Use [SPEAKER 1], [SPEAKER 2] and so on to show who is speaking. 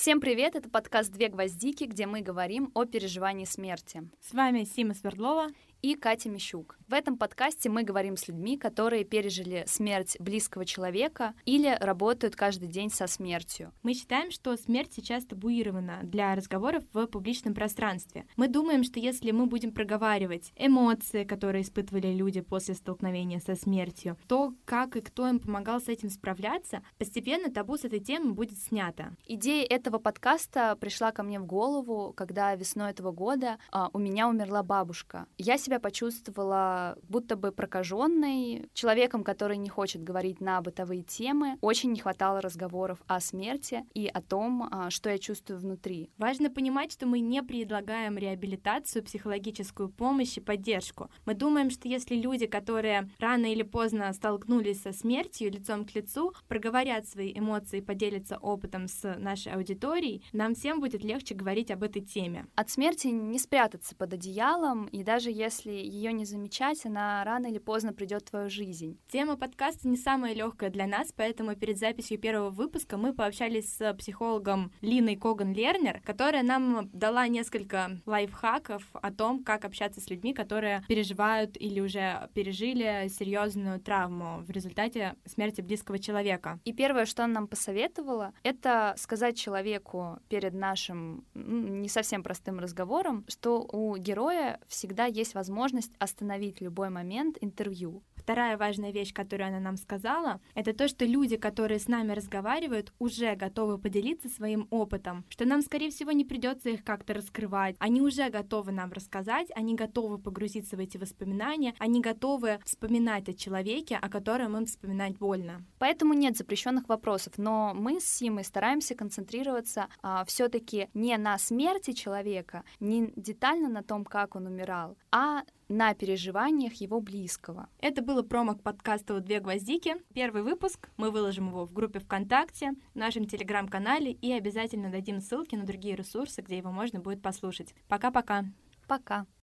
[SPEAKER 1] Всем привет, это подкаст «Две гвоздики», где мы говорим о переживании смерти.
[SPEAKER 2] С вами Сима Свердлова
[SPEAKER 1] и Катя Мищук. В этом подкасте мы говорим с людьми, которые пережили смерть близкого человека или работают каждый день со смертью.
[SPEAKER 2] Мы считаем, что смерть сейчас табуирована для разговоров в публичном пространстве. Мы думаем, что если мы будем проговаривать эмоции, которые испытывали люди после столкновения со смертью, то как и кто им помогал с этим справляться, постепенно табу с этой темы будет снято.
[SPEAKER 1] Идея этого подкаста пришла ко мне в голову, когда весной этого года а, у меня умерла бабушка. Я себя почувствовала будто бы прокаженной, человеком, который не хочет говорить на бытовые темы. Очень не хватало разговоров о смерти и о том, а, что я чувствую внутри.
[SPEAKER 2] Важно понимать, что мы не предлагаем реабилитацию, психологическую помощь и поддержку. Мы думаем, что если люди, которые рано или поздно столкнулись со смертью лицом к лицу, проговорят свои эмоции и поделятся опытом с нашей аудиторией, нам всем будет легче говорить об этой теме.
[SPEAKER 1] От смерти не спрятаться под одеялом, и даже если если ее не замечать, она рано или поздно придет в твою жизнь.
[SPEAKER 2] Тема подкаста не самая легкая для нас, поэтому перед записью первого выпуска мы пообщались с психологом Линой Коган-Лернер, которая нам дала несколько лайфхаков о том, как общаться с людьми, которые переживают или уже пережили серьезную травму в результате смерти близкого человека.
[SPEAKER 1] И первое, что она нам посоветовала, это сказать человеку перед нашим не совсем простым разговором, что у героя всегда есть возможность возможность остановить любой момент интервью.
[SPEAKER 2] Вторая важная вещь, которую она нам сказала, это то, что люди, которые с нами разговаривают, уже готовы поделиться своим опытом, что нам, скорее всего, не придется их как-то раскрывать. Они уже готовы нам рассказать, они готовы погрузиться в эти воспоминания, они готовы вспоминать о человеке, о котором им вспоминать больно.
[SPEAKER 1] Поэтому нет запрещенных вопросов, но мы с Симой стараемся концентрироваться а, все-таки не на смерти человека, не детально на том, как он умирал, а на переживаниях его близкого.
[SPEAKER 2] Это было промо к подкасту «Две гвоздики». Первый выпуск. Мы выложим его в группе ВКонтакте, в нашем Телеграм-канале и обязательно дадим ссылки на другие ресурсы, где его можно будет послушать. Пока-пока.
[SPEAKER 1] Пока. -пока. Пока.